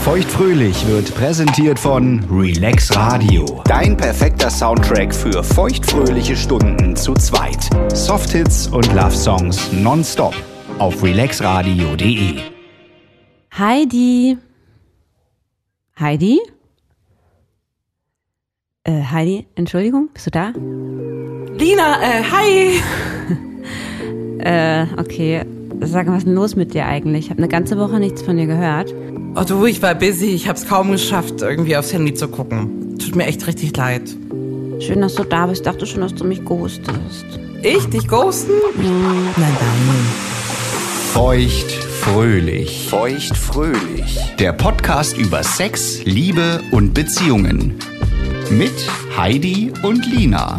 Feuchtfröhlich wird präsentiert von Relax Radio. Dein perfekter Soundtrack für feuchtfröhliche Stunden zu zweit. Softhits und Love Songs nonstop auf relaxradio.de. Heidi. Heidi? Äh, Heidi, Entschuldigung, bist du da? Lina, äh, hi. Äh, okay. Sag mal, was ist denn los mit dir eigentlich? Ich habe eine ganze Woche nichts von dir gehört. Oh du, ich war busy. Ich hab's kaum geschafft, irgendwie aufs Handy zu gucken. Tut mir echt richtig leid. Schön, dass du da bist. Dachte schon, dass du mich ghostest. Ich? Dich ghosten? Nein, nein. Feuchtfröhlich. Feuchtfröhlich. Der Podcast über Sex, Liebe und Beziehungen. Mit Heidi und Lina.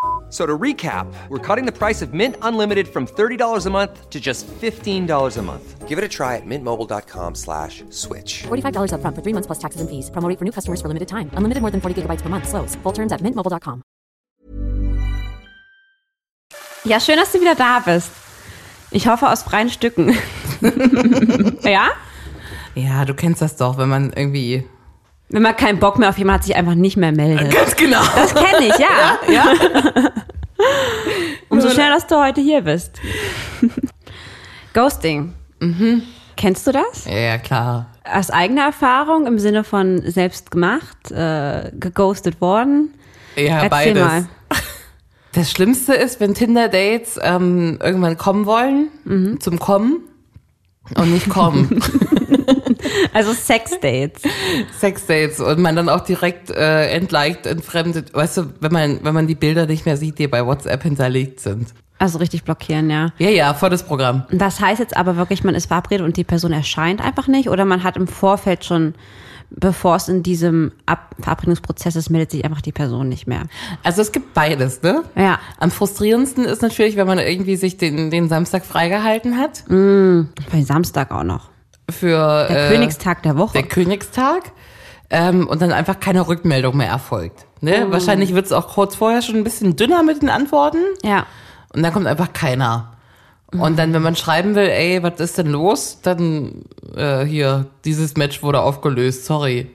So to recap, we're cutting the price of Mint Unlimited from $30 a month to just $15 a month. Give it a try at mintmobile.com slash switch. $45 upfront for three months plus taxes and fees. Promo rate for new customers for limited time. Unlimited more than 40 gigabytes per month. Slows. Full terms at mintmobile.com. Ja, schön, dass du wieder da bist. Ich hoffe aus freien Stücken. ja? Ja, du kennst das doch, wenn man irgendwie. Wenn man keinen Bock mehr auf jemanden hat, sich einfach nicht mehr meldet. Ganz genau. Das kenne ich, ja. ja. Umso schneller, dass du heute hier bist. Ghosting. Kennst du das? Ja, klar. Aus eigener Erfahrung im Sinne von selbst gemacht, äh, geghostet worden? Ja, Erzähl beides. mal. Das Schlimmste ist, wenn Tinder-Dates ähm, irgendwann kommen wollen, Mhm. zum Kommen und nicht kommen. Also Sexdates. Sexdates und man dann auch direkt äh, entliked, entfremdet, weißt du, wenn man, wenn man die Bilder nicht mehr sieht, die bei WhatsApp hinterlegt sind. Also richtig blockieren, ja. Ja, ja, volles Programm. Das heißt jetzt aber wirklich, man ist verabredet und die Person erscheint einfach nicht oder man hat im Vorfeld schon, bevor es in diesem Ab Verabredungsprozess ist, meldet sich einfach die Person nicht mehr. Also es gibt beides, ne? Ja. Am frustrierendsten ist natürlich, wenn man irgendwie sich den, den Samstag freigehalten hat Bei Samstag auch noch. Für Der äh, Königstag der Woche. der Königstag ähm, und dann einfach keine Rückmeldung mehr erfolgt. Ne? Oh. Wahrscheinlich wird es auch kurz vorher schon ein bisschen dünner mit den Antworten ja. und dann kommt einfach keiner. Und dann, wenn man schreiben will, ey, was ist denn los? Dann äh, hier, dieses Match wurde aufgelöst, sorry.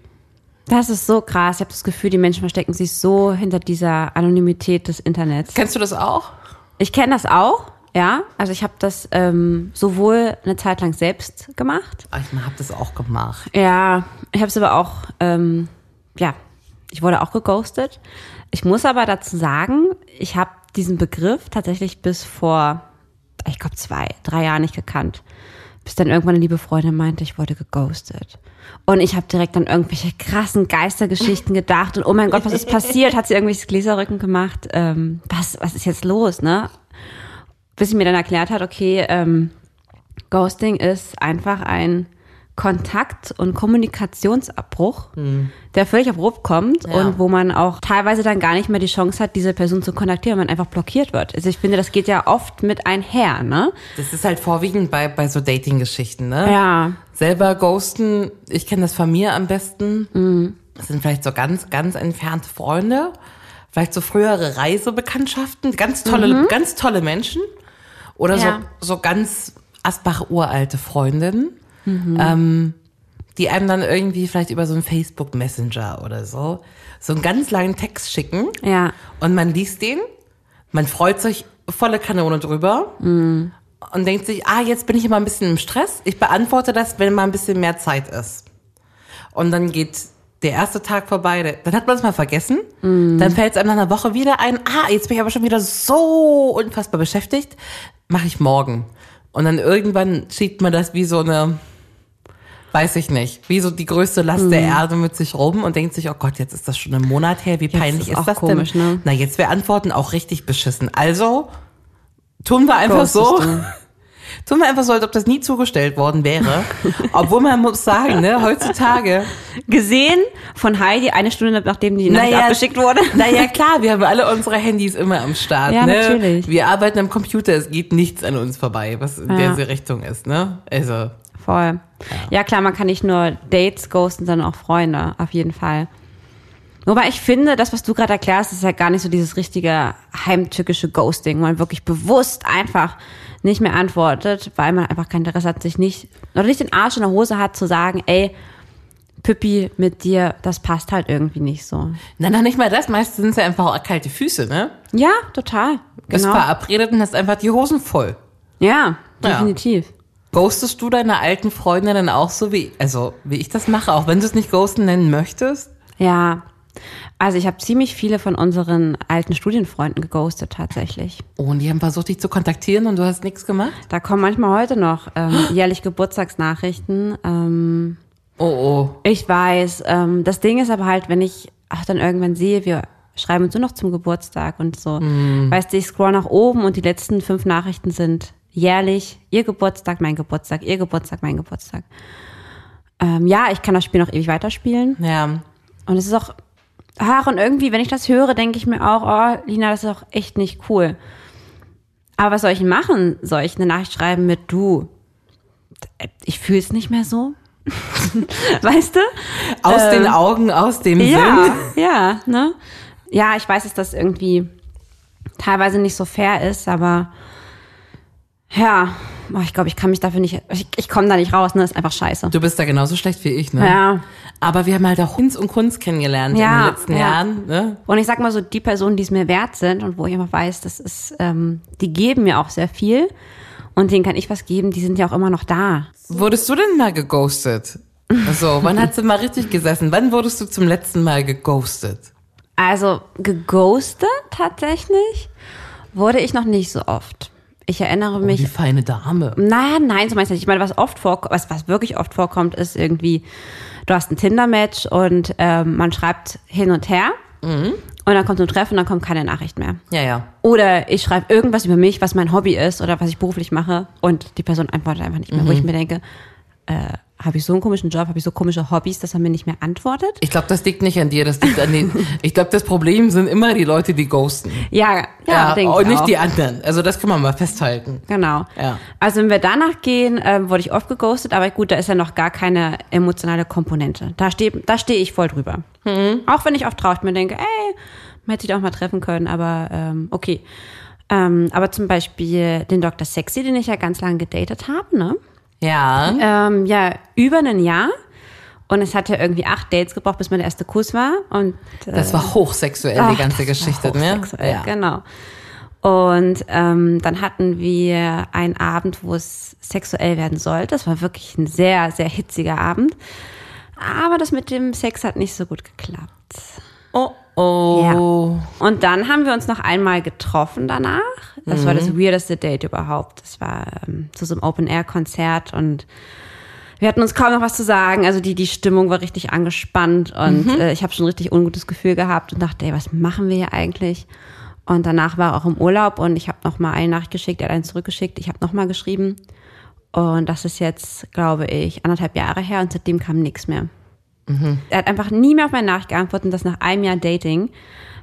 Das ist so krass. Ich habe das Gefühl, die Menschen verstecken sich so hinter dieser Anonymität des Internets. Kennst du das auch? Ich kenne das auch, ja. Also ich habe das ähm, sowohl eine Zeit lang selbst gemacht. Ah, Ich habe das auch gemacht. Ja, ich habe es aber auch, ähm, ja, ich wurde auch geghostet. Ich muss aber dazu sagen, ich habe diesen Begriff tatsächlich bis vor, ich glaube, zwei, drei Jahren nicht gekannt. Bis dann irgendwann eine liebe Freundin meinte, ich wurde geghostet. Und ich habe direkt an irgendwelche krassen Geistergeschichten gedacht und oh mein Gott, was ist passiert? Hat sie irgendwelches Gläserrücken gemacht? Ähm, was, was ist jetzt los, ne? Bis sie mir dann erklärt hat, okay, ähm, Ghosting ist einfach ein Kontakt- und Kommunikationsabbruch, der völlig abrupt kommt Ja. und wo man auch teilweise dann gar nicht mehr die Chance hat, diese Person zu kontaktieren, weil man einfach blockiert wird. Also ich finde, das geht ja oft mit einher, ne? Das ist halt vorwiegend bei, bei so Dating-Geschichten, ne? Ja. Selber ghosten, ich kenne das von mir am besten. Das sind vielleicht so ganz, ganz entfernte Freunde. Vielleicht so frühere Reisebekanntschaften, ganz tolle, ganz tolle Menschen. Oder Ja. so, so ganz Asbach-uralte Freundinnen, ähm, die einem dann irgendwie vielleicht über so einen Facebook-Messenger oder so, so einen ganz langen Text schicken. Ja. Und man liest den, man freut sich volle Kanone drüber und denkt sich, ah, jetzt bin ich immer ein bisschen im Stress. Ich beantworte das, wenn mal ein bisschen mehr Zeit ist. Und dann geht der erste Tag vorbei, dann hat man es mal vergessen. Dann fällt es einem nach einer Woche wieder ein, ah, jetzt bin ich aber schon wieder so unfassbar beschäftigt. Mache ich morgen. Und dann irgendwann schiebt man das wie so eine, weiß ich nicht, wie so die größte Last der Erde mit sich rum und denkt sich, oh Gott, jetzt ist das schon ein Monat her, wie peinlich ist ist, das komisch, denn? ne? Na, jetzt wäre Antworten auch richtig beschissen. Also Tun wir einfach so. Ghostest du. Tun wir einfach so, als ob das nie zugestellt worden wäre. Obwohl man muss sagen, ne, heutzutage. Gesehen von Heidi eine Stunde nachdem die Nachricht abgeschickt wurde. Naja, klar, wir haben alle unsere Handys immer am Start. Ja, ne? natürlich. Wir arbeiten am Computer, es geht nichts an uns vorbei, was in Ja. der Richtung ist, ne? Also, Voll. Ja. klar, man kann nicht nur Dates ghosten, sondern auch Freunde, auf jeden Fall. Wobei ich finde, das, was du gerade erklärst, ist ja gar nicht so dieses richtige heimtückische Ghosting, man wirklich bewusst einfach nicht mehr antwortet, weil man einfach kein Interesse hat, sich nicht, oder nicht den Arsch in der Hose hat, zu sagen, ey, Pippi, mit dir, das passt halt irgendwie nicht so. na, noch nicht mal das, meistens sind es ja einfach auch kalte Füße, ne? Ja, total. Bist Genau. verabredet und hast einfach die Hosen voll. Ja, Ja. definitiv. Ghostest du deine alten Freunde dann auch so wie, also wie ich das mache, auch wenn du es nicht ghosten nennen möchtest? Ja. Also ich habe ziemlich viele von unseren alten Studienfreunden geghostet tatsächlich. Oh, und die haben versucht, dich zu kontaktieren und du hast nichts gemacht? Da kommen manchmal heute noch ähm, jährlich Geburtstagsnachrichten. Ähm, Oh, oh. ich weiß. Ähm, das Ding ist aber halt, wenn ich auch dann irgendwann sehe, wir schreiben uns nur noch zum Geburtstag und so. Weißt du, ich scroll nach oben und die letzten fünf Nachrichten sind jährlich ihr Geburtstag, mein Geburtstag, ihr Geburtstag, mein Geburtstag. Ähm, ja, ich kann das Spiel noch ewig weiterspielen. Ja. Und es ist auch, ach, und irgendwie, wenn ich das höre, denke ich mir auch, oh, Lina, das ist auch echt nicht cool. Aber was soll ich machen? Soll ich eine Nachricht schreiben mit du? Ich fühle es nicht mehr so. weißt du? Aus den Augen, aus dem Ähm, Ja, Sinn. ja, ne? Ja, ich weiß, dass das irgendwie teilweise nicht so fair ist, aber ja, oh, ich glaube, ich kann mich dafür nicht, ich, ich komme da nicht raus, ne? Ist einfach scheiße. Du bist da genauso schlecht wie ich, ne? Ja. Aber wir haben halt auch Kunst und Kunst kennengelernt in Ja, den letzten ja. Jahren, ne? Und ich sag mal so, die Personen, die es mir wert sind und wo ich immer weiß, das ist, ähm, die geben mir auch sehr viel und denen kann ich was geben, die sind ja auch immer noch da. Wurdest du denn mal geghostet? Also, wann hast du mal richtig gesessen? Wann wurdest du zum letzten Mal geghostet? Also geghostet tatsächlich wurde ich noch nicht so oft. Ich erinnere Oh, mich. die feine Dame. Nein, nein, so meinst du nicht. Ich meine, was oft vorkommt, was, was wirklich oft vorkommt, ist irgendwie, du hast ein Tinder-Match und ähm, man schreibt hin und her und dann kommt so ein Treffen und dann kommt keine Nachricht mehr. Ja, ja. Oder ich schreibe irgendwas über mich, was mein Hobby ist oder was ich beruflich mache und die Person antwortet einfach nicht mehr, wo ich mir denke, äh, habe ich so einen komischen Job, habe ich so komische Hobbys, dass er mir nicht mehr antwortet? Ich glaube, das liegt nicht an dir, das liegt an den. ich glaube, das Problem sind immer die Leute, die ghosten. Ja, ja, denke und ich nicht auch. die anderen. Also das kann man mal festhalten. Genau. Ja. Also wenn wir danach gehen, ähm, wurde ich oft geghostet, aber gut, da ist ja noch gar keine emotionale Komponente. Da stehe da steh ich voll drüber. Auch wenn ich oft traurig mir denke, ey, man hätte sich doch mal treffen können, aber ähm, okay. Ähm, aber zum Beispiel den Dr. Sexy, den ich ja ganz lange gedatet habe, ne? Ja. Ähm, ja, über ein Jahr. Und es hat ja irgendwie acht Dates gebraucht, bis mein erster Kuss war. Und äh, Das war hochsexuell, Ach, die ganze Geschichte, ne? hochsexuell, Ja. Genau. Und ähm, dann hatten wir einen Abend, wo es sexuell werden sollte. Das war wirklich ein sehr, sehr hitziger Abend. Aber das mit dem Sex hat nicht so gut geklappt. Oh, oh. Und dann haben wir uns noch einmal getroffen danach. Das war Mhm. das weirdeste Date überhaupt. Das war ähm, zu so einem Open-Air-Konzert und wir hatten uns kaum noch was zu sagen. Also die, die Stimmung war richtig angespannt und Mhm. äh, ich habe schon ein richtig ungutes Gefühl gehabt und dachte, ey, was machen wir hier eigentlich? Und danach war er auch im Urlaub und ich habe noch mal eine Nachricht geschickt, er hat einen zurückgeschickt, ich habe noch mal geschrieben. Und das ist jetzt, glaube ich, anderthalb Jahre her und seitdem kam nichts mehr. Mhm. Er hat einfach nie mehr auf meine Nachricht geantwortet und das nach einem Jahr Dating.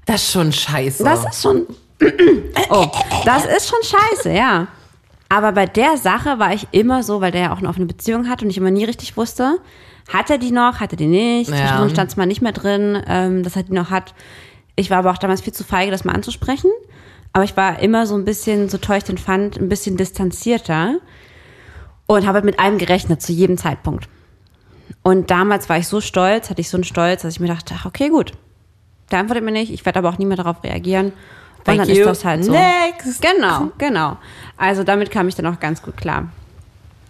Das ist schon scheiße. Das ist schon. Oh, das ist schon scheiße, ja. Aber bei der Sache war ich immer so, weil der ja auch eine offene Beziehung hat und ich immer nie richtig wusste, hat er die noch, hat er die nicht. Ja. Zwischendrin stand es mal nicht mehr drin, ähm, dass er die noch hat. Ich war aber auch damals viel zu feige, das mal anzusprechen. Aber ich war immer so ein bisschen, so toll ich den fand, ein bisschen distanzierter und habe halt mit allem gerechnet, zu jedem Zeitpunkt. Und damals war ich so stolz, hatte ich so einen Stolz, dass ich mir dachte, ach, okay, gut. Der antwortet mir nicht, ich werde aber auch nie mehr darauf reagieren. Und Thank dann you. ist das halt so. Next. Genau, genau. Also damit kam ich dann auch ganz gut klar.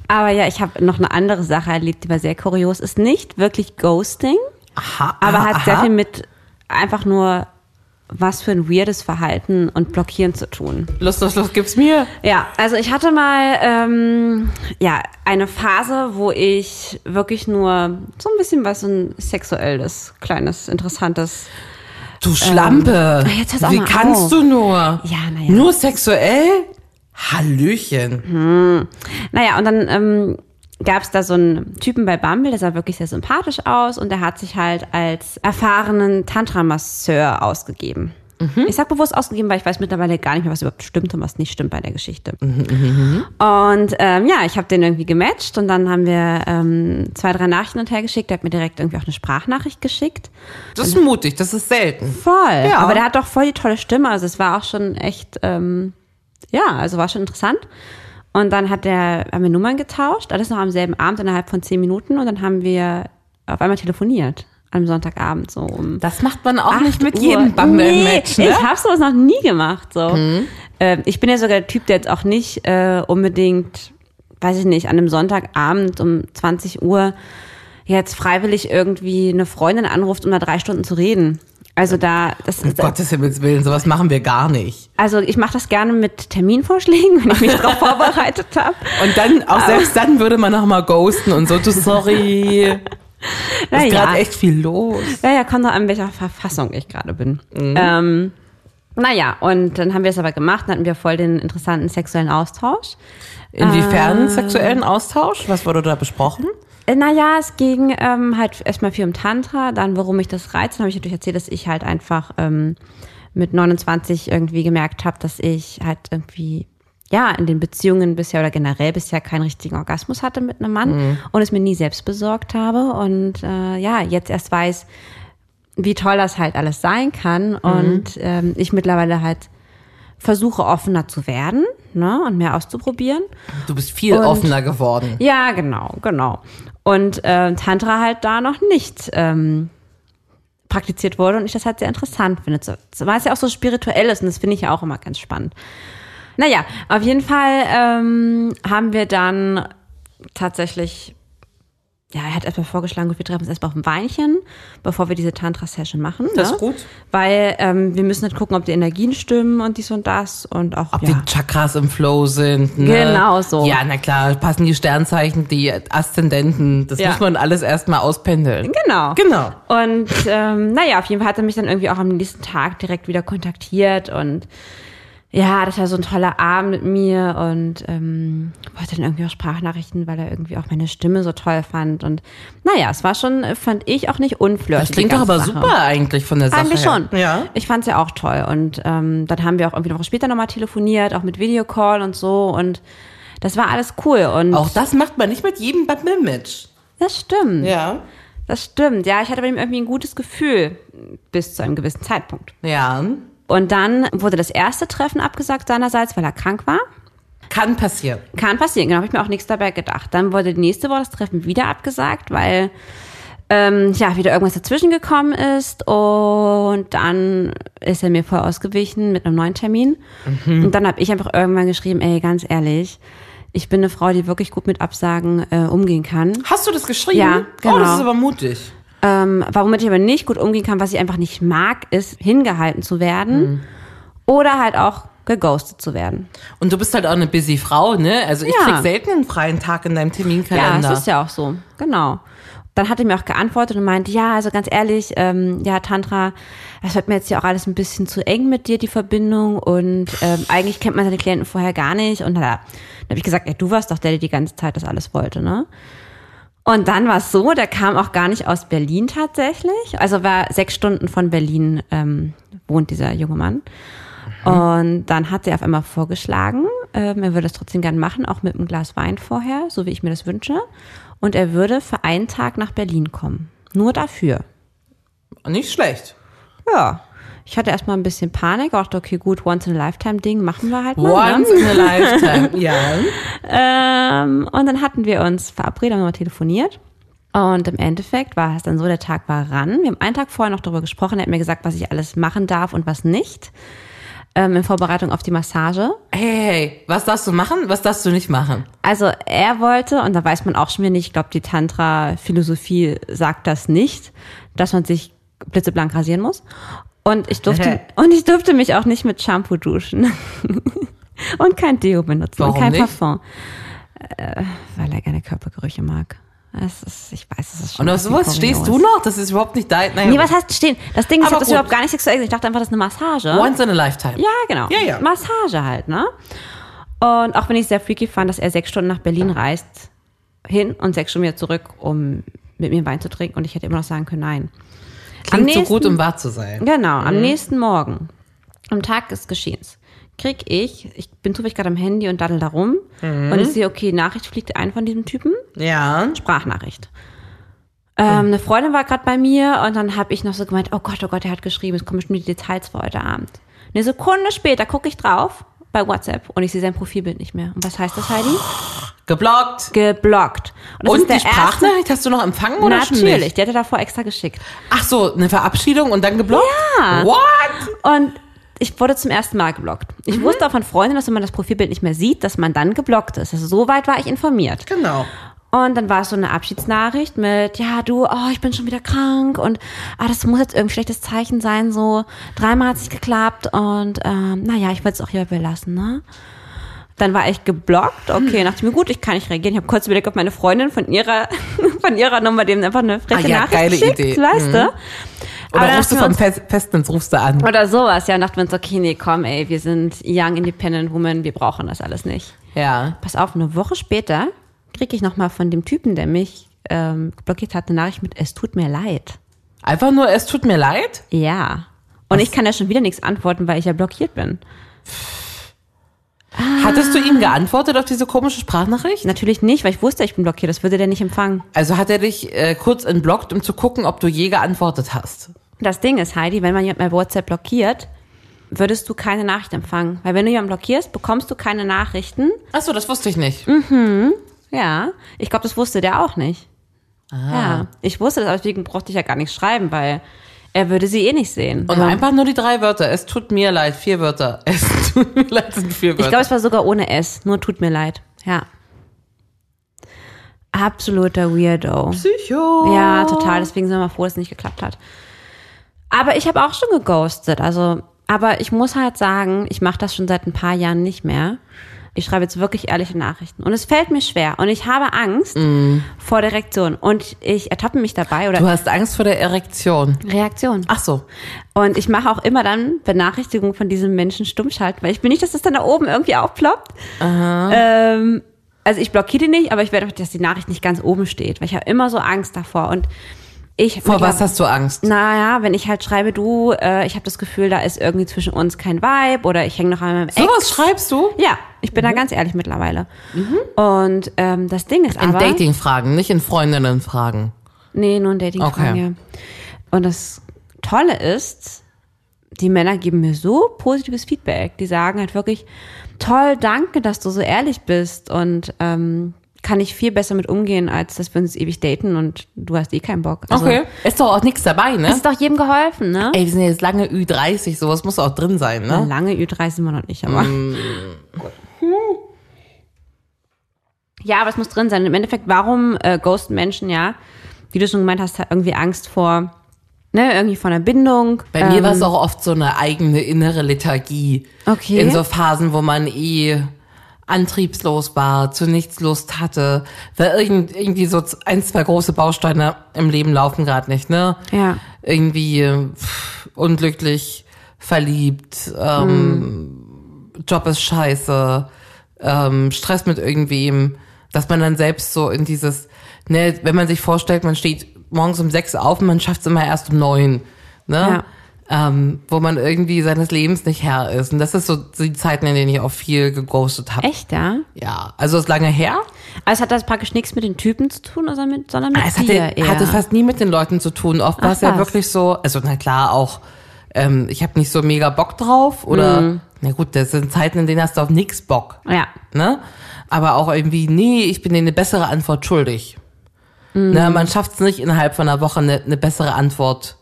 Aber ja, ich habe noch eine andere Sache erlebt, die war sehr kurios. Ist nicht wirklich Ghosting, Aha, aber aha, hat sehr aha. viel mit einfach nur was für ein weirdes Verhalten und Blockieren zu tun. Los, los, los, gib's mir. Ja, also ich hatte mal ähm, ja eine Phase, wo ich wirklich nur so ein bisschen was ein sexuelles, kleines, interessantes. Du Schlampe. jetzt hör's auch Wie mal kannst auf. du nur? Ja, na ja. Nur sexuell? Hallöchen. Naja, und dann ähm, gab es da so einen Typen bei Bumble, der sah wirklich sehr sympathisch aus und der hat sich halt als erfahrenen Tantra-Masseur ausgegeben. Ich sag bewusst ausgegeben, weil ich weiß mittlerweile gar nicht mehr, was überhaupt stimmt und was nicht stimmt bei der Geschichte. Und ähm, ja, ich habe den irgendwie gematcht und dann haben wir ähm, zwei, drei Nachrichten und her geschickt. Der hat mir direkt irgendwie auch eine Sprachnachricht geschickt. Das ist mutig, das ist selten. Voll. Ja. Aber der hat doch voll die tolle Stimme. Also es war auch schon echt, ähm, ja, also war schon interessant. Und dann hat der, haben wir Nummern getauscht, alles noch am selben Abend innerhalb von zehn Minuten und dann haben wir auf einmal telefoniert. Am Sonntagabend so um. Das macht man auch 8 nicht mit Uhr. jedem Bumble-Match, nee, ne? Ich habe sowas noch nie gemacht. So. Ähm, ich bin ja sogar der Typ, der jetzt auch nicht äh, unbedingt, weiß ich nicht, an einem Sonntagabend um 20 Uhr jetzt freiwillig irgendwie eine Freundin anruft, um da drei Stunden zu reden. Also da, das Um ist, Gottes Himmels Willen, sowas machen wir gar nicht. also ich mache das gerne mit Terminvorschlägen, wenn ich mich darauf vorbereitet habe. Und dann, auch selbst dann würde man noch mal ghosten und so, du sorry. Ist gerade echt viel los. Ja, ja, kommt noch an, welcher Verfassung ich gerade bin. Ähm, naja, und dann haben wir es aber gemacht, dann hatten wir voll den interessanten sexuellen Austausch. Inwiefern sexuellen Austausch? Was wurde da besprochen? Äh, Naja, es ging ähm, halt erstmal viel um Tantra, dann warum mich das reizt, dann habe ich natürlich erzählt, dass ich halt einfach ähm, mit 29 irgendwie gemerkt habe, dass ich halt irgendwie ja in den Beziehungen bisher oder generell bisher keinen richtigen Orgasmus hatte mit einem Mann und es mir nie selbst besorgt habe und äh, ja jetzt erst weiß, wie toll das halt alles sein kann und ähm, ich mittlerweile halt versuche offener zu werden ne, und mehr auszuprobieren. Du bist viel Und- offener geworden. Ja, genau, genau. Und äh, Tantra halt da noch nicht ähm, praktiziert wurde und ich das halt sehr interessant finde. Weil es ja auch so spirituell ist und das finde ich ja auch immer ganz spannend. Naja, auf jeden Fall ähm, haben wir dann tatsächlich, ja, er hat erstmal vorgeschlagen, gut, wir treffen uns erstmal auf ein Weinchen, bevor wir diese Tantra-Session machen. Das ne? ist gut. Weil ähm, wir müssen halt gucken, ob die Energien stimmen und dies und das und auch, Ob ja. die Chakras im Flow sind. Ne? Genau so. Ja, na klar, passen die Sternzeichen, die Aszendenten. Das Ja. muss man alles erstmal auspendeln. Genau. Genau. Und ähm, naja, auf jeden Fall hat er mich dann irgendwie auch am nächsten Tag direkt wieder kontaktiert und ja, das war so ein toller Abend mit mir und ähm, wollte dann irgendwie auch Sprachnachrichten, weil er irgendwie auch meine Stimme so toll fand. Und naja, es war schon, fand ich, auch nicht unflirty. Das klingt doch aber Sache. super eigentlich von der Sache Eigentlich her. schon. Ja. Ich fand's ja auch toll. Und ähm, dann haben wir auch irgendwie eine Woche später nochmal telefoniert, auch mit Videocall und so. Und das war alles cool. Und Auch das macht man nicht mit jedem Bumble-Match. das stimmt. Ja. Das stimmt. Ja, ich hatte bei ihm irgendwie ein gutes Gefühl bis zu einem gewissen Zeitpunkt. Ja. Und dann wurde das erste Treffen abgesagt seinerseits, weil er krank war. Kann passieren. Kann passieren, genau, habe ich mir auch nichts dabei gedacht. Dann wurde die nächste Woche das Treffen wieder abgesagt, weil ähm, ja wieder irgendwas dazwischen gekommen ist und dann ist er mir voll ausgewichen mit einem neuen Termin. Und dann habe ich einfach irgendwann geschrieben, ey, ganz ehrlich, ich bin eine Frau, die wirklich gut mit Absagen äh, umgehen kann. Hast du das geschrieben? Ja, genau. Oh, das ist aber mutig. Ähm, womit ich aber nicht gut umgehen kann, was ich einfach nicht mag, ist hingehalten zu werden oder halt auch geghostet zu werden. Und du bist halt auch eine busy Frau, ne? Also ich Ja. krieg selten einen freien Tag in deinem Ja, Terminkalender. es ist ja auch so, genau. Dann hat er mir auch geantwortet und meinte, ja, also ganz ehrlich, ähm, ja, Tantra, das wird mir jetzt ja auch alles ein bisschen zu eng mit dir, die Verbindung. Und ähm, eigentlich kennt man seine Klienten vorher gar nicht. Und da, da habe ich gesagt, ja, du warst doch der, der die ganze Zeit das alles wollte, ne? Und dann war es so, der kam auch gar nicht aus Berlin tatsächlich. Also war sechs Stunden von Berlin ähm, wohnt dieser junge Mann. Und dann hat er auf einmal vorgeschlagen, ähm, er würde es trotzdem gern machen, auch mit einem Glas Wein vorher, so wie ich mir das wünsche. Und er würde für einen Tag nach Berlin kommen. Nur dafür. Nicht schlecht. Ja. Ich hatte erstmal ein bisschen Panik, auch dachte, okay, gut, once in a lifetime Ding machen wir halt mal. Once ne? in a lifetime. ja. Ähm, und dann hatten wir uns verabredet, haben nochmal telefoniert. Und im Endeffekt war es dann so, der Tag war ran. Wir haben einen Tag vorher noch darüber gesprochen. Er hat mir gesagt, was ich alles machen darf und was nicht. Ähm, in Vorbereitung auf die Massage. Hey, hey, was darfst du machen? Was darfst du nicht machen? Also er wollte, und da weiß man auch schon wieder nicht, ich glaube, die Tantra-Philosophie sagt das nicht, dass man sich blitzeblank rasieren muss. Und ich durfte, und ich durfte mich auch nicht mit Shampoo duschen. und kein Deo benutzen Warum und kein nicht? Parfum. Äh, weil er gerne Körpergerüche mag. Ist, ich weiß, es ist schon Und auf sowas stehst du noch? Das ist überhaupt nicht dein. Naja, Nee, was heißt stehen? Das Ding ist, ich Aber habe das überhaupt gar nicht sexuell gesehen. Ich dachte einfach, das ist eine Massage. Once in a lifetime. Ja, genau. Ja, ja. Massage halt, ne? Und auch wenn ich sehr freaky fand, dass er sechs Stunden nach Berlin reist, hin und sechs Stunden wieder zurück, um mit mir Wein zu trinken und ich hätte immer noch sagen können, nein. Klingt so gut, um wahr zu sein. Genau, am nächsten Morgen, am Tag des Geschehens, krieg ich, ich bin zufällig gerade am Handy und daddel da rum und ich sehe, okay, Nachricht fliegt ein von diesem Typen, Ja. Sprachnachricht. Ähm, eine Freundin war gerade bei mir und dann habe ich noch so gemeint, oh Gott, oh Gott, er hat geschrieben, es kommen bestimmt die Details für heute Abend. Eine Sekunde später gucke ich drauf bei WhatsApp und ich sehe sein Profilbild nicht mehr. Und was heißt das, Heidi? Geblockt. Geblockt. Und, Und die Sprachnachricht hast du noch empfangen oder schon Natürlich, nicht? der hatte davor extra geschickt. Ach so, eine Verabschiedung und dann geblockt? Ja. What? Und ich wurde zum ersten Mal geblockt. Ich Mhm. wusste auch von Freunden, dass wenn man das Profilbild nicht mehr sieht, dass man dann geblockt ist. Also so weit war ich informiert. Genau. Und dann war es so eine Abschiedsnachricht mit, ja, du, oh, ich bin schon wieder krank und ah, das muss jetzt irgendwie schlechtes Zeichen sein, so dreimal hat es nicht geklappt und ähm, naja, ich würde es auch hier belassen, ne? Dann war ich geblockt, okay, dachte ich mir, gut, ich kann nicht reagieren. Ich habe kurz überlegt, ob meine Freundin von ihrer, von ihrer Nummer dem einfach eine freche Ah ja, Nachricht geile schickt, Idee. weißt du? Aber Oder dann rufst du vom Fest Festnetz, rufst du an. oder sowas, ja, und dachten wir uns, okay, nee, komm, ey, wir sind young independent women, wir brauchen das alles nicht. Ja. Pass auf, eine Woche später kriege ich nochmal von dem Typen, der mich ähm, blockiert hat, eine Nachricht mit, es tut mir leid. Einfach nur, es tut mir leid. Ja. Und ich kann ja schon wieder nichts antworten, weil ich ja blockiert bin. Hattest du ihm geantwortet auf diese komische Sprachnachricht? Natürlich nicht, weil ich wusste, ich bin blockiert. Das würde der nicht empfangen. Also hat er dich äh, kurz entblockt, um zu gucken, ob du je geantwortet hast. Das Ding ist, Heidi, wenn man jemand bei WhatsApp blockiert, würdest du keine Nachricht empfangen. Weil wenn du jemanden blockierst, bekommst du keine Nachrichten. Ach so, das wusste ich nicht. Ja, ich glaube, das wusste der auch nicht. Ja, ich wusste das, aber deswegen brauchte ich ja gar nichts schreiben, weil er würde sie eh nicht sehen. Und Ja. einfach nur die drei Wörter. Es tut mir leid, vier Wörter. Es tut mir leid, sind vier Ich Wörter. glaube, es war sogar ohne S. Nur tut mir leid. Ja. Absoluter Weirdo. Psycho. Ja, total. Deswegen sind wir mal froh, dass es nicht geklappt hat. Aber ich habe auch schon geghostet. Also, aber ich muss halt sagen, ich mache das schon seit ein paar Jahren nicht mehr. Ich schreibe jetzt wirklich ehrliche Nachrichten. Und es fällt mir schwer. Und ich habe Angst vor der Reaktion. Und ich ertappe mich dabei oder Du hast Angst vor der Erektion. Reaktion. Ach so. Und ich mache auch immer dann Benachrichtigungen von diesem Menschen stumm schalten, weil ich will nicht, dass das dann da oben irgendwie aufploppt. Ähm, also ich blockiere die nicht, aber ich werde einfach, dass die Nachricht nicht ganz oben steht, weil ich habe immer so Angst davor. Und ich Vor was hast du Angst? Naja, wenn ich halt schreibe, du, äh, ich habe das Gefühl, da ist irgendwie zwischen uns kein Vibe oder ich hänge noch an meinem Ex. Sowas schreibst du? Ja, ich bin da ganz ehrlich mittlerweile. Und ähm, das Ding ist In aber... Dating-Fragen, nicht in Freundinnen-Fragen. Nee, nur in Dating-Fragen, Okay. ja. Und das Tolle ist, die Männer geben mir so positives Feedback. Die sagen halt wirklich, toll, danke, dass du so ehrlich bist und ähm, kann ich viel besser mit umgehen, als dass wir uns ewig daten und du hast eh keinen Bock. Also, Okay. Ist doch auch nichts dabei, ne? ist doch jedem geholfen, ne? Ey, wir sind jetzt lange Ü30, sowas muss auch drin sein, Na, ne? lange Ü3 sind wir noch nicht, aber. Ja, aber es muss drin sein. Im Endeffekt, warum äh, ghosten Menschen, ja, wie du schon gemeint hast, irgendwie Angst vor, ne, irgendwie vor einer Bindung. Bei mir Ähm, war es auch oft so eine eigene innere Lethargie. Okay. In so Phasen, wo man eh antriebslos war, zu nichts Lust hatte, weil irgend, irgendwie so ein, zwei große Bausteine im Leben laufen gerade nicht, ne? Ja. Irgendwie pff, unglücklich, verliebt, ähm, Job ist scheiße, ähm, Stress mit irgendwem, dass man dann selbst so in dieses, ne, wenn man sich vorstellt, man steht morgens um sechs auf und man schafft es immer erst um neun, ne? Ähm, wo man irgendwie seines Lebens nicht Herr ist. Und das ist so die Zeiten, in denen ich auch viel geghostet habe. Echt, ja? Ja, also ist lange her. Also hat das praktisch nichts mit den Typen zu tun, sondern mit, sondern mit Es dir hatte, eher. hatte fast nie mit den Leuten zu tun. Oft war es ja wirklich so, also na klar auch, ähm, ich habe nicht so mega Bock drauf oder, Mhm. na gut, das sind Zeiten, in denen hast du auf nix Bock. Ja. Ne? Aber auch irgendwie, nee, ich bin dir eine bessere Antwort schuldig. Mhm. Ne, man schafft es nicht innerhalb von einer Woche eine, eine bessere Antwort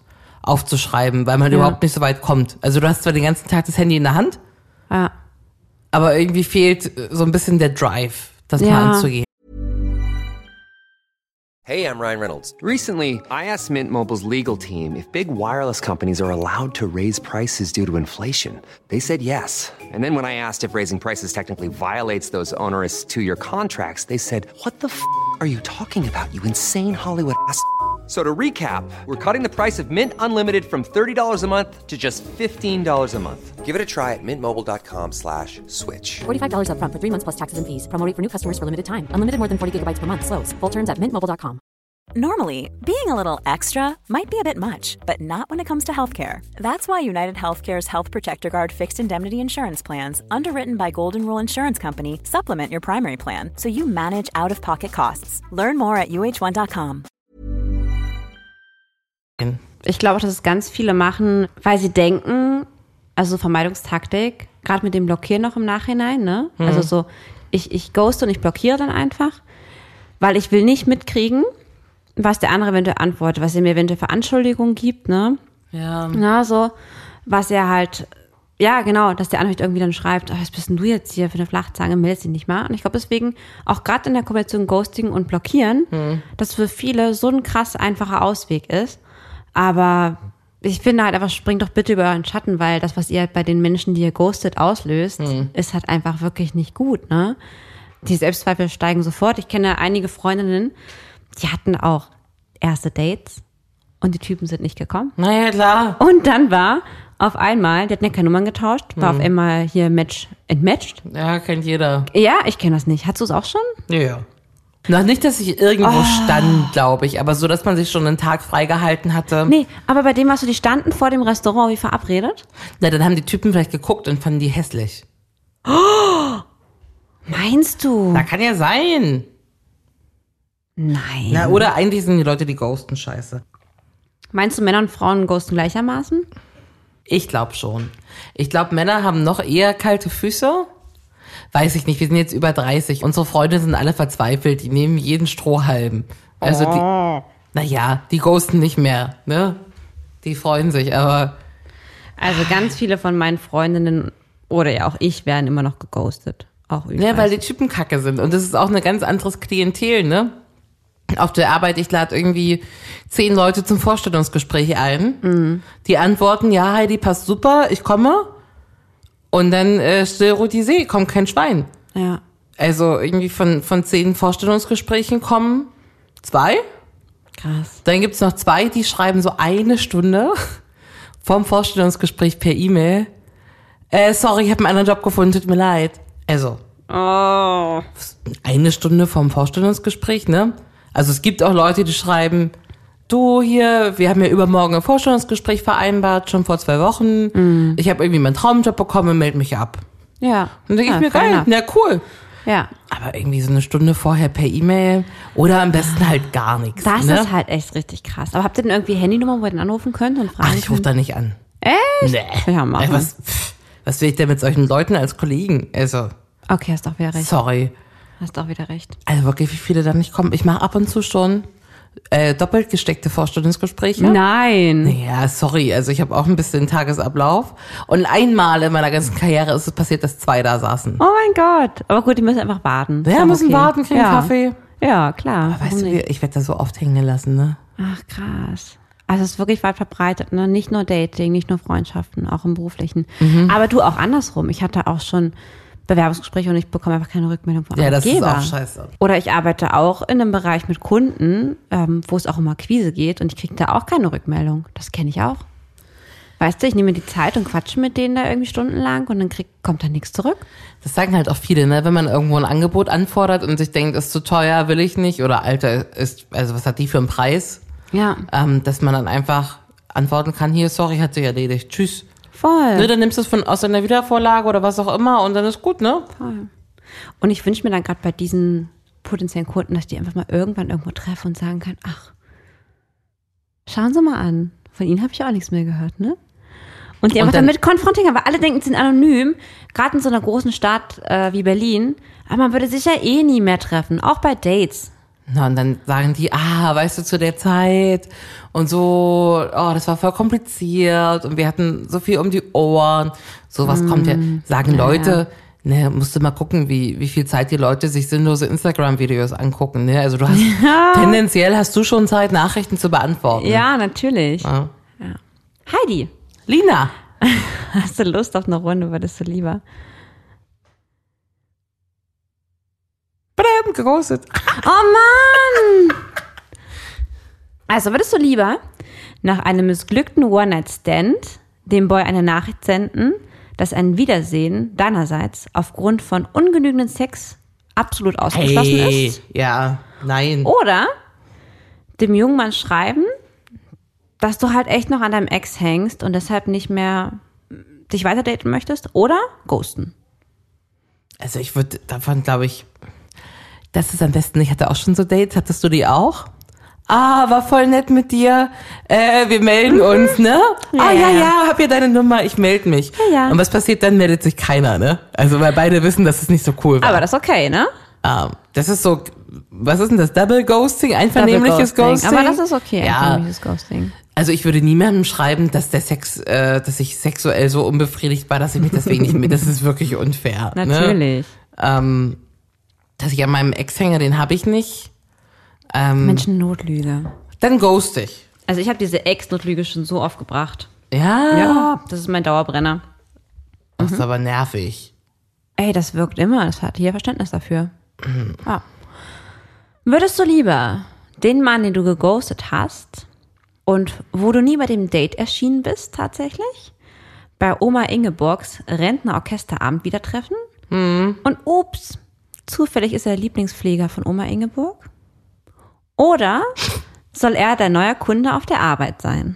aufzuschreiben, weil man Ja. überhaupt nicht so weit kommt. Also du hast zwar den ganzen Tag das Handy in der Hand, Ja. aber irgendwie fehlt äh, so ein bisschen der Drive, das Ja. mal anzugehen. Hey, I'm Ryan Reynolds. Recently, I asked Mint Mobile's legal team if big wireless companies are allowed to raise prices due to inflation. They said yes. And then when I asked if raising prices technically violates those onerous two year contracts, they said, What the f are you talking about, you insane Hollywood ass? F- So to recap, we're cutting the price of Mint Unlimited from $30 a month to just $15 a month. Give it a try at mintmobile.com slash switch. $45 upfront for three months plus taxes and fees. Promo rate for new customers for limited time. Unlimited more than 40 gigabytes per month. Slows. Full terms at mintmobile.com. Normally, being a little extra might be a bit much, but not when it comes to healthcare. That's why United Healthcare's Health Protector Guard fixed indemnity insurance plans, underwritten by Golden Rule Insurance Company, supplement your primary plan so you manage out of pocket costs. Learn more at uh1.com. Ich glaube auch, dass es ganz viele machen, weil sie denken, also Vermeidungstaktik, gerade mit dem Blockieren noch im Nachhinein, ne? Also so, ich, ich ghoste und ich blockiere dann einfach, weil ich will nicht mitkriegen, was der andere eventuell antwortet, was er mir eventuell für Anschuldigungen gibt, ne? Ja. Na, so, was er halt, ja, genau, dass der andere halt irgendwie dann schreibt, oh, was bist denn du jetzt hier für eine Flachzange, meldest dich nicht mal. Und ich glaube deswegen, auch gerade in der Kombination Ghosting und Blockieren, das für viele so ein krass einfacher Ausweg ist. Aber ich finde halt einfach, springt doch bitte über euren Schatten, weil das, was ihr halt bei den Menschen, die ihr ghostet, auslöst, ist halt einfach wirklich nicht gut, ne? Die Selbstzweifel steigen sofort. Ich kenne einige Freundinnen, die hatten auch erste Dates und die Typen sind nicht gekommen. Naja, klar. Und dann war auf einmal, die hatten ja keine Nummern getauscht, war auf einmal hier Match entmatched. Ja, kennt jeder. Ja, ich kenne das nicht. Hattest du es auch schon? Ja. Noch nicht, dass ich irgendwo stand, glaube ich, aber so, dass man sich schon einen Tag freigehalten hatte. Nee, aber bei dem hast du die standen vor dem Restaurant wie verabredet? Na, dann haben die Typen vielleicht geguckt und fanden die hässlich. Meinst du? Na, kann ja sein. Nein. Na, oder eigentlich sind die Leute, die ghosten, scheiße. Meinst du, Männer und Frauen ghosten gleichermaßen? Ich glaube schon. Ich glaube, Männer haben noch eher kalte Füße. Weiß ich nicht, wir sind jetzt über 30. Unsere Freunde sind alle verzweifelt, die nehmen jeden Strohhalm. Also die, naja, die ghosten nicht mehr, ne? Die freuen sich, aber Also ganz viele von meinen Freundinnen oder ja auch ich werden immer noch geghostet. Auch übrigens. Ja, weil die Typen kacke sind. Und das ist auch ein ganz anderes Klientel, ne? Auf der Arbeit, ich lade irgendwie zehn Leute zum Vorstellungsgespräch ein. Die antworten, ja, Heidi, passt super, ich komme. Und dann äh, still ruht die See, kommt kein Schwein. ja. Also irgendwie von, von zehn Vorstellungsgesprächen kommen zwei. Krass. Dann gibt's noch zwei, die schreiben so eine Stunde vorm Vorstellungsgespräch per E-Mail. Äh, sorry, ich habe einen anderen Job gefunden, tut mir leid. Also, Oh. eine Stunde vorm Vorstellungsgespräch, ne? Also es gibt auch Leute, die schreiben, du hier, wir haben ja übermorgen ein Vorstellungsgespräch vereinbart, schon vor zwei Wochen. Ich habe irgendwie meinen Traumjob bekommen, melde mich ab. Ja. Und dann denke ja, ich mir, fair geil, enough. na cool. Ja. Aber irgendwie so eine Stunde vorher per E-Mail oder am besten halt gar nichts. Das ne? ist halt echt richtig krass. Aber habt ihr denn irgendwie Handynummer, wo ihr dann anrufen könnt und fragen Ach, ich rufe da nicht an. Echt? Nee. Ja, machen. Ey, was, pff, was will ich denn mit solchen Leuten als Kollegen? Also, Okay, hast doch wieder recht. sorry. Hast doch wieder recht. Also wirklich, wie viele da nicht kommen. Ich mache ab und zu schon äh, doppelt gesteckte Vorstellungsgespräche. Nein. Ja, sorry, also ich habe auch ein bisschen Tagesablauf. Und einmal in meiner ganzen Karriere ist es passiert, dass zwei da saßen. Oh mein Gott. Aber gut, die müssen einfach warten. Ja, müssen okay. warten, kriegen ja. Kaffee. Ja, klar. Weißt Warum du, nicht? ich werde da so oft hängen gelassen, ne? Ach, krass. Also es ist wirklich weit verbreitet, ne? Nicht nur Dating, nicht nur Freundschaften, auch im beruflichen. Mhm. Aber du auch andersrum. Ich hatte auch schon Bewerbungsgespräche und ich bekomme einfach keine Rückmeldung von Ja, das ist auch scheiße. Oder ich arbeite auch in einem Bereich mit Kunden, ähm, wo es auch um Akquise geht und ich kriege da auch keine Rückmeldung. Das kenne ich auch. Weißt du, ich nehme die Zeit und quatsche mit denen da irgendwie stundenlang und dann krieg, kommt da nichts zurück. Das sagen halt auch viele, ne? Wenn man irgendwo ein Angebot anfordert und sich denkt, ist zu teuer, will ich nicht, oder Alter, ist, also was hat die für einen Preis? Ja, Ähm, dass man dann einfach antworten kann, hier, sorry, hat sich erledigt, tschüss. Voll. Ne, dann nimmst du es von, aus deiner Wiedervorlage oder was auch immer und dann ist gut, ne? Und ich wünsche mir dann gerade bei diesen potenziellen Kunden, dass ich die einfach mal irgendwann irgendwo treffe und sagen kann, ach, schauen Sie mal an. Von Ihnen habe ich auch nichts mehr gehört, ne? Und die Und einfach dann- damit konfrontieren, weil alle denken, sie sind anonym, gerade in so einer großen Stadt äh, wie Berlin. Aber man würde sich ja eh nie mehr treffen, auch bei Dates. Na, und dann sagen die, ah, weißt du, zu der Zeit und so, oh, das war voll kompliziert und wir hatten so viel um die Ohren. Sowas kommt ja, sagen Leute, ne, musst du mal gucken, wie, wie viel Zeit die Leute sich sinnlose Instagram-Videos angucken, ne? Also du hast, tendenziell hast du schon Zeit, Nachrichten zu beantworten. Ja, natürlich. Ja. Ja. Heidi, Lina, hast du Lust auf eine Runde, würdest du lieber? Bam, geghostet. Oh Mann! Also würdest du lieber nach einem missglückten One-Night-Stand dem Boy eine Nachricht senden, dass ein Wiedersehen deinerseits aufgrund von ungenügendem Sex absolut ausgeschlossen ist? ja, nein. Oder dem jungen Mann schreiben, dass du halt echt noch an deinem Ex hängst und deshalb nicht mehr dich weiter daten möchtest? Oder ghosten? Also ich würde davon, glaube ich, das ist am besten. Ich hatte auch schon so Dates. Hattest du die auch? Ah, war voll nett mit dir. Äh, wir melden uns, ne? ah, ja, ja, ja. ja, hab hier deine Nummer, ich melde mich. Ja, ja. Und was passiert dann? Meldet sich keiner, ne? Also, weil beide wissen, dass es nicht so cool war. Aber das ist okay, ne? Ähm, das ist so, was ist denn das? Double Ghosting? Einvernehmliches Double Ghosting? Aber das ist okay, Ja. einvernehmliches Ghosting. Also ich würde niemandem schreiben, dass der Sex, äh, dass ich sexuell so unbefriedigt war, dass ich mich deswegen nicht mehr, das ist wirklich unfair. Ne? Natürlich. Ähm, dass ich an meinem Ex hänge, den habe ich nicht. Ähm, Menschen Notlüge. Dann ghost ich. Also ich habe diese Ex-Notlüge schon so oft gebracht. Ja. Ja, das ist mein Dauerbrenner. Das Mhm. ist aber nervig. Ey, das wirkt immer. Das hat hier Verständnis dafür. Ja. Würdest du lieber den Mann, den du geghostet hast und wo du nie bei dem Date erschienen bist, tatsächlich, bei Oma Ingeborgs Rentnerorchesterabend wieder treffen? Und ups, zufällig ist er der Lieblingspfleger von Oma Ingeborg? Oder soll er dein neuer Kunde auf der Arbeit sein?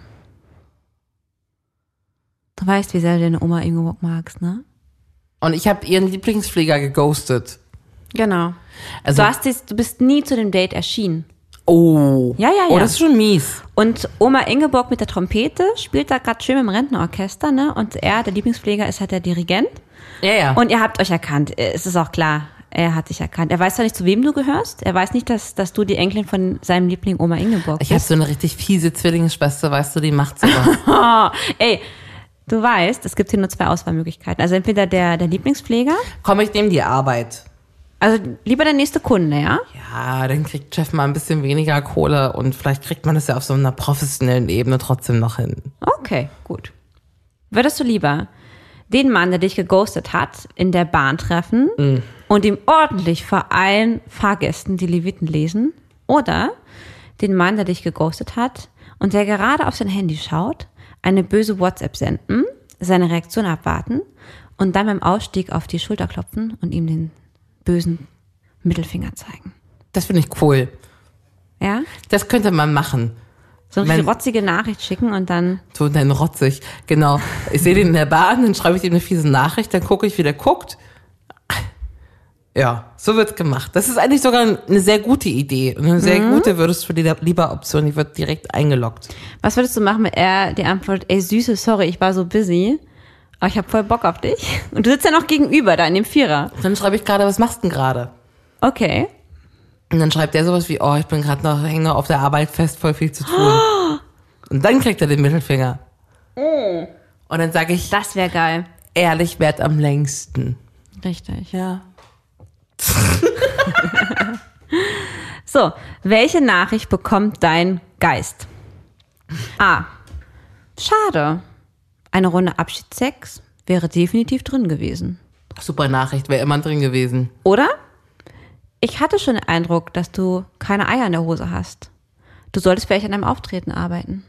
Du weißt, wie sehr du deine Oma Ingeborg magst, ne? Und ich habe ihren Lieblingspfleger geghostet. Genau. Also, du, hast dies, du bist nie zu dem Date erschienen. oh. Ja, ja, Oh, ja. das ist schon mies. Und Oma Ingeborg mit der Trompete spielt da gerade schön im Rentnerorchester, ne? Und er, der Lieblingspfleger, ist halt der Dirigent. Ja, ja. Und ihr habt euch erkannt. Äh, Es ist auch klar. Er hat dich erkannt. Er weiß zwar nicht, zu wem du gehörst. Er weiß nicht, dass, dass du die Enkelin von seinem Liebling Oma Ingeborg ich habe bist. so eine richtig fiese Zwillingsschwester, weißt du, die macht sowas. Ey, du weißt, es gibt hier nur zwei Auswahlmöglichkeiten. Also entweder der, der Lieblingspfleger, Komm, ich nehme die Arbeit. also lieber der nächste Kunde, ja? Ja, dann kriegt Chef mal ein bisschen weniger Kohle und vielleicht kriegt man das ja auf so einer professionellen Ebene trotzdem noch hin. Okay, gut. Würdest du lieber den Mann, der dich geghostet hat, in der Bahn treffen und ihm ordentlich vor allen Fahrgästen die Leviten lesen? Oder den Mann, der dich geghostet hat und der gerade auf sein Handy schaut, eine böse WhatsApp senden, seine Reaktion abwarten und dann beim Ausstieg auf die Schulter klopfen und ihm den bösen Mittelfinger zeigen? Das finde ich cool. Ja? Das könnte man machen. So eine Mein- rotzige Nachricht schicken und dann So, dann rotzig. Genau. Ich sehe den in der Bahn, dann schreibe ich ihm eine fiese Nachricht, dann gucke ich, wie der guckt. Ja, so wird's gemacht. Das ist eigentlich sogar eine sehr gute Idee. Und eine sehr gute würdest du dir lieber Option, die wird direkt eingeloggt. Was würdest du machen, wenn er die Antwort, ey Süße, sorry, ich war so busy, aber ich habe voll Bock auf dich? Und du sitzt ja noch gegenüber da in dem Vierer. Dann schreibe ich gerade, was machst du denn gerade? Okay. Und dann schreibt er sowas wie, oh, ich bin gerade noch, hänge auf der Arbeit fest, voll viel zu tun. Und dann kriegt er den Mittelfinger. Und dann sage ich, Das wäre geil. ehrlich wert am längsten. Richtig. Ja. So, welche Nachricht bekommt dein Geist? A. Schade. Eine Runde Abschiedssex wäre definitiv drin gewesen. Super Nachricht, wäre immer drin gewesen. Oder? Ich hatte schon den Eindruck, dass du keine Eier in der Hose hast. Du solltest vielleicht an deinem Auftreten arbeiten.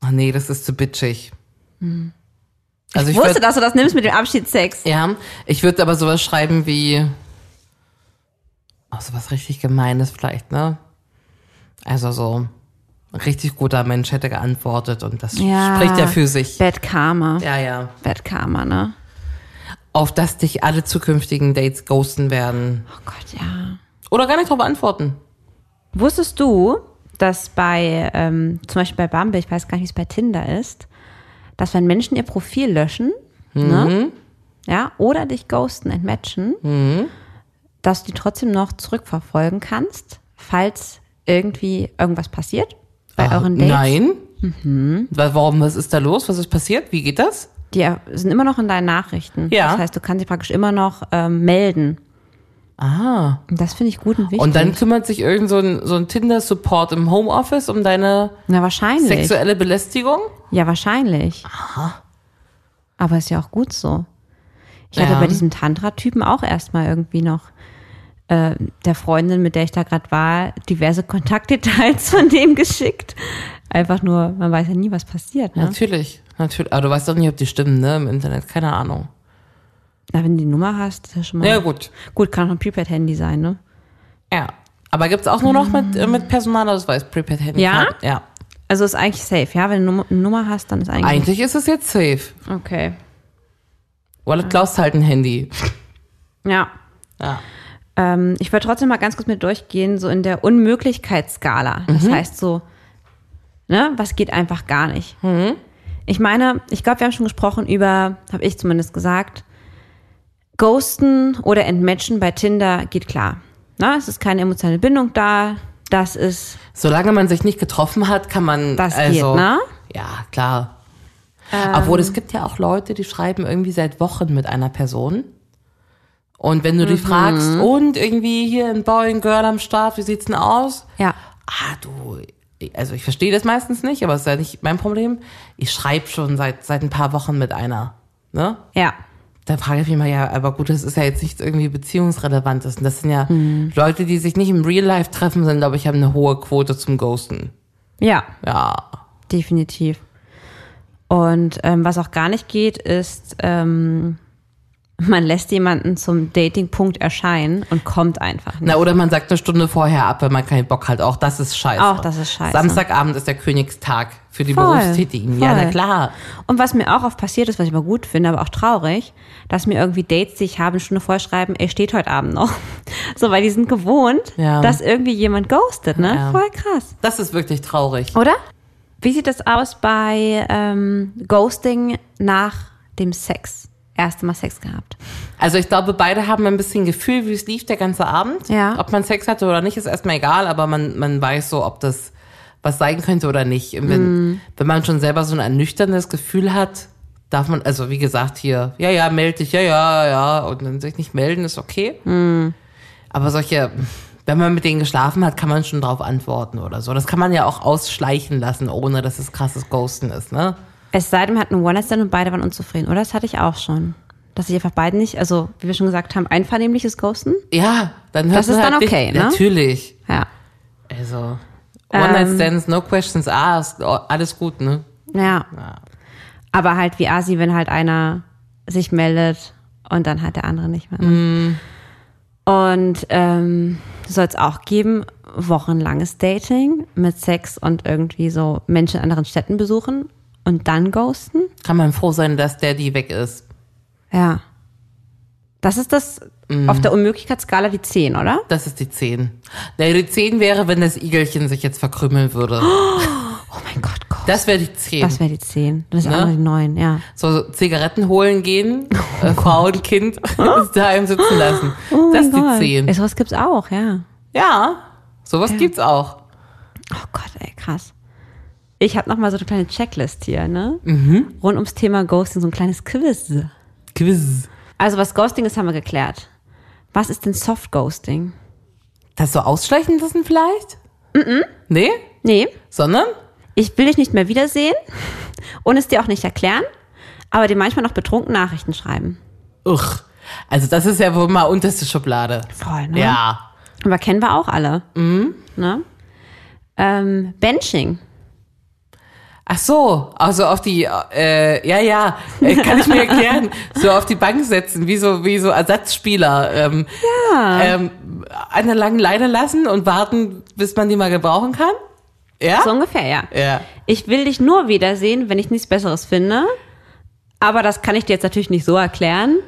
Ach nee, das ist zu bitchig. Also Ich ich wusste, würd, dass du das nimmst mit dem Abschiedssex. ja, ich würde aber sowas schreiben wie, oh, sowas richtig Gemeines vielleicht, ne? Also so, ein richtig guter Mensch hätte geantwortet und das spricht ja für sich. Bad Karma. Ja, ja. Bad Karma, ne? Auf dass dich alle zukünftigen Dates ghosten werden. Oh Gott, ja. Oder gar nicht drauf antworten. Wusstest du, dass bei, ähm, zum Beispiel bei Bumble, ich weiß gar nicht, wie es bei Tinder ist, dass wenn Menschen ihr Profil löschen, ne? Ja, oder dich ghosten, entmatchen, dass du die trotzdem noch zurückverfolgen kannst, falls irgendwie irgendwas passiert bei Ah, euren Dates. Nein. Wa- Warum, was ist da los? Was ist passiert? Wie geht das? Die sind immer noch in deinen Nachrichten. Ja. Das heißt, du kannst sie praktisch immer noch ähm, melden. Ah. Und das finde ich gut und wichtig. Und dann kümmert sich irgend so ein, so ein Tinder-Support im Homeoffice um deine Na, wahrscheinlich. sexuelle Belästigung? Ja, wahrscheinlich. Aber ist ja auch gut so. Ich hatte Ja. bei diesem Tantra-Typen auch erstmal irgendwie noch äh, der Freundin, mit der ich da gerade war, diverse Kontaktdetails von dem geschickt. Einfach nur, man weiß ja nie, was passiert. Ne? Natürlich, natürlich. Aber du weißt doch nicht, ob die stimmen, ne? Im Internet, keine Ahnung. Na, wenn du die Nummer hast, ist ja schon mal. Ja, gut. Gut, kann auch ein Prepaid-Handy sein, ne? Ja. Aber gibt's auch nur noch mit, äh, mit Personalausweis, Prepaid-Handy? Ja? Ja. Also ist eigentlich safe, ja? Wenn du eine Nummer- eine Nummer hast, dann ist eigentlich. Eigentlich ist es jetzt safe. Okay. Oder du klaust halt ein Handy. Ja. Ja. Ähm, ich würde trotzdem mal ganz kurz mit durchgehen, so in der Unmöglichkeitsskala. Das Mhm. heißt so, ne, was geht einfach gar nicht. Mhm. Ich meine, ich glaube, wir haben schon gesprochen über, habe ich zumindest gesagt, Ghosten oder Entmatchen bei Tinder geht klar. Na, es ist keine emotionale Bindung da. Das ist, Solange man sich nicht getroffen hat, kann man. Das also, geht, ne? Ja, klar. Obwohl es gibt ja auch Leute, die schreiben irgendwie seit Wochen mit einer Person. Und wenn du Mhm. die fragst, und irgendwie hier ein Boy, ein Girl am Start, wie sieht's denn aus? ja, Ah, du, also ich verstehe das meistens nicht, aber es ist ja nicht mein Problem. Ich schreibe schon seit, seit ein paar Wochen mit einer. Ne? ja, Da frage ich mich mal, ja, aber gut, das ist ja jetzt nichts irgendwie beziehungsrelevantes. Und das sind ja Mhm. Leute, die sich nicht im Real Life treffen, sind, glaube ich, haben eine hohe Quote zum Ghosten. ja, Ja. definitiv. Und ähm, was auch gar nicht geht, ist, ähm, man lässt jemanden zum Datingpunkt erscheinen und kommt einfach nicht. Na, oder man sagt eine Stunde vorher ab, wenn man keinen Bock hat. Auch das ist scheiße. Auch das ist scheiße. Samstagabend ist der Königstag für die Voll, Berufstätigen. Ja, voll. na klar. Und was mir auch oft passiert ist, was ich aber gut finde, aber auch traurig, dass mir irgendwie Dates, die ich habe, eine Stunde vorher schreiben, er steht heute Abend noch. So, weil die sind gewohnt, Ja. dass irgendwie jemand ghostet, ne? Ja. Voll krass. Das ist wirklich traurig. Oder? Wie sieht das aus bei ähm, Ghosting nach dem Sex? Erste Mal Sex gehabt. Also ich glaube, beide haben ein bisschen Gefühl, wie es lief der ganze Abend. Ja. Ob man Sex hatte oder nicht, ist erstmal egal, aber man, man weiß so, ob das was sein könnte oder nicht. Wenn, Mhm. wenn man schon selber so ein ernüchterndes Gefühl hat, darf man, also wie gesagt, hier, ja, ja, melde dich, ja, ja, ja, und dann sich nicht melden, ist okay. Mhm. Aber solche, wenn man mit denen geschlafen hat, kann man schon drauf antworten oder so. Das kann man ja auch ausschleichen lassen, ohne dass es krasses Ghosten ist, ne? Es sei denn, wir hatten einen One-Night-Stand und beide waren unzufrieden, oder? Das hatte ich auch schon. Dass ich einfach beiden nicht, also wie wir schon gesagt haben, einvernehmliches Ghosten. Ja, dann hört Das man ist halt dann okay, ne? Natürlich. Ja. Also, Ähm. One-Night-Stands, no questions asked, alles gut, ne? Ja. Aber halt wie Asi, wenn halt einer sich meldet und dann halt der andere nicht mehr. Ne? Und ähm, soll es auch geben, wochenlanges Dating mit Sex und irgendwie so Menschen in anderen Städten besuchen und dann ghosten. Kann man froh sein, dass der die weg ist. Ja. Das ist das auf der Unmöglichkeitsskala die 10, oder? Das ist die 10. Nee, die 10 wäre, wenn das Igelchen sich jetzt verkrümmeln würde. Oh mein Gott, Gott. Das wäre die 10. Das wäre die 10. Das ist Ne? andere die 9, ja. so Zigaretten holen gehen, äh, Frau und Kind daheim sitzen lassen. Oh das ist mein die Gott. 10. Ey, sowas gibt's auch, ja. Ja, sowas gibt's auch. Oh Gott, ey, krass. Ich habe noch mal so eine kleine Checklist hier, ne? Mhm. Rund ums Thema Ghosting, so ein kleines Quiz. Quiz. Also was Ghosting ist, haben wir geklärt. Was ist denn Soft Ghosting? Das so ausschleichend ist vielleicht? Mhm. Nee? Nee, Sondern? ich will dich nicht mehr wiedersehen und es dir auch nicht erklären, aber dir manchmal noch betrunken Nachrichten schreiben. Uch. Also das ist ja wohl mal unterste Schublade. Voll, ne? Ja. Aber kennen wir auch alle. Mhm. Ne? Ähm, Benching. Ach so, also auf die, äh, ja, ja, äh, kann ich mir erklären, so auf die Bank setzen, wie so, wie so Ersatzspieler. Ähm, ja. Ähm, an der langen Leine lassen und warten, bis man die mal gebrauchen kann? Ja? So ungefähr, ja. Ja. Ich will dich nur wiedersehen, wenn ich nichts Besseres finde. Aber das kann ich dir jetzt natürlich nicht so erklären.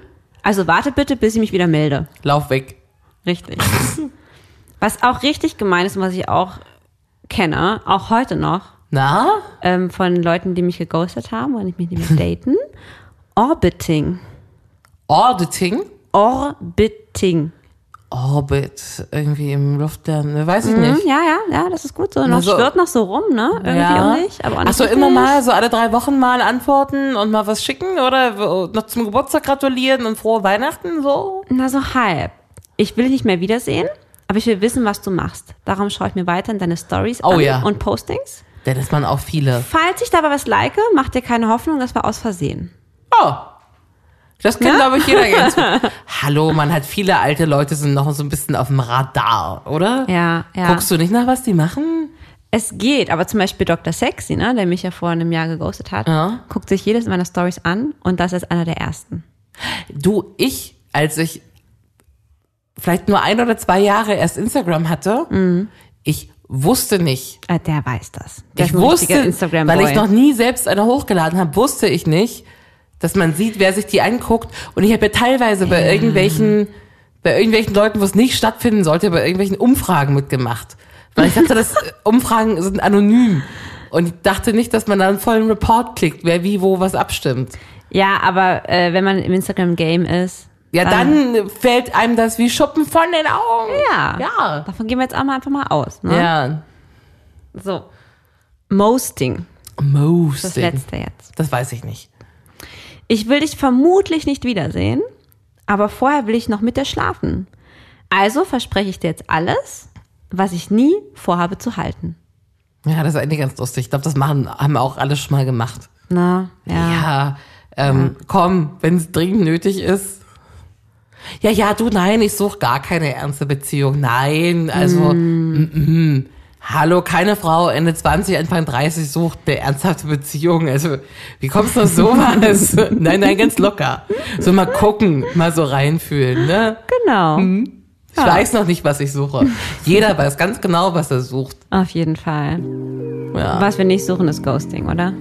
Also warte bitte, bis ich mich wieder melde. Lauf weg. Richtig. was auch richtig gemein ist und was ich auch kenne, auch heute noch, Na? ähm, von Leuten, die mich geghostet haben und ich mich nicht mehr daten. Orbiting. Auditing? Orbiting. Orbit, irgendwie im Luftlernen, weiß ich Mhm, nicht. ja, ja, ja, das ist gut so. Noch Also- schwirrt noch so rum, ne? Irgendwie auch nicht. Aber auch nicht Ach so, immer mal, so alle drei Wochen mal antworten und mal was schicken oder noch zum Geburtstag gratulieren und frohe Weihnachten, so? Na, so halb. Ich will dich nicht mehr wiedersehen, aber ich will wissen, was du machst. Darum schaue ich mir weiterhin deine Stories Oh an ja. und Postings. Denn ist man auch viele. Falls ich dabei was like, mach dir keine Hoffnung, das war aus Versehen. Oh. Das kennt, glaube ich, jeder gut. Hallo, man hat viele alte Leute sind noch so ein bisschen auf dem Radar, oder? Ja, ja. Guckst du nicht nach, was die machen? Es geht, aber zum Beispiel Dr. Sexy, ne, der mich ja vor einem Jahr geghostet hat, Ja. guckt sich jedes meiner Stories an und das ist einer der ersten. Du, ich, als ich vielleicht nur ein oder zwei Jahre erst Instagram hatte, Mhm. ich wusste nicht, Äh, der weiß das. Der ich wusste, Instagram weil ich noch nie selbst eine hochgeladen habe, wusste ich nicht, dass man sieht, wer sich die anguckt. Und ich habe ja teilweise bei irgendwelchen, bei irgendwelchen Leuten, wo es nicht stattfinden sollte, bei irgendwelchen Umfragen mitgemacht. Weil ich dachte, dass Umfragen sind anonym. Und ich dachte nicht, dass man da einen vollen Report klickt, wer wie wo was abstimmt. Ja, aber äh, wenn man im Instagram-Game ist, Ja, dann fällt einem das wie Schuppen von den Augen. ja, Ja. davon gehen wir jetzt auch mal einfach mal aus. Ne? Ja. So. Mosting, das Mosting. letzte jetzt. Das weiß ich nicht. Ich will dich vermutlich nicht wiedersehen, aber vorher will ich noch mit dir schlafen. Also verspreche ich dir jetzt alles, was ich nie vorhabe zu halten. Ja, das ist eigentlich ganz lustig. Ich glaube, das machen, haben auch alle schon mal gemacht. Na, ja. Ja, ähm, komm, wenn es dringend nötig ist. Ja, ja, du, nein, ich suche gar keine ernste Beziehung. Nein, also, mm. Mm, hallo, keine Frau Ende 20, Anfang 30 sucht eine ernsthafte Beziehung. Also, wie kommst du auf sowas? nein, nein, ganz locker. So mal gucken, mal so reinfühlen, ne? Genau. Ich weiß noch nicht, was ich suche. Jeder weiß ganz genau, was er sucht. Auf jeden Fall. Ja. Was wir nicht suchen, ist Ghosting, oder?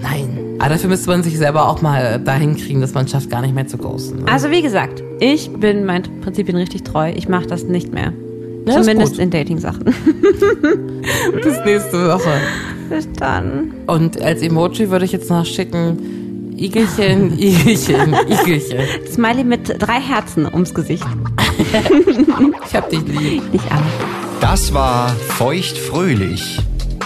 Nein. Aber dafür müsste man sich selber auch mal dahin kriegen, dass man schafft, gar nicht mehr zu ghosten. ne? Also wie gesagt, ich bin meinen Prinzipien richtig treu. Ich mache das nicht mehr. Ja, Zumindest in Dating-Sachen. Bis nächste Woche. Bis dann. Und als Emoji würde ich jetzt noch schicken, Igelchen, Igelchen, Igelchen. Smiley mit drei Herzen ums Gesicht. Ich hab dich lieb. Nicht an. Das war Feuchtfröhlich,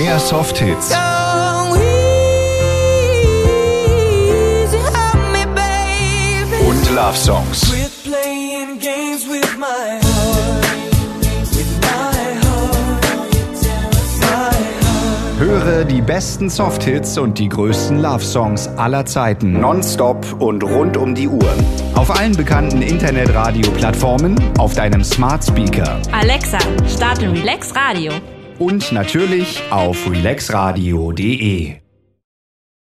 Mehr Softhits, und Love Songs. Höre die besten Softhits und die größten Love Songs aller Zeiten nonstop und rund um die Uhr. Auf allen bekannten Internetradio-Plattformen, auf deinem Smart Speaker Alexa, starte Relax Radio. Und natürlich auf relaxradio.de.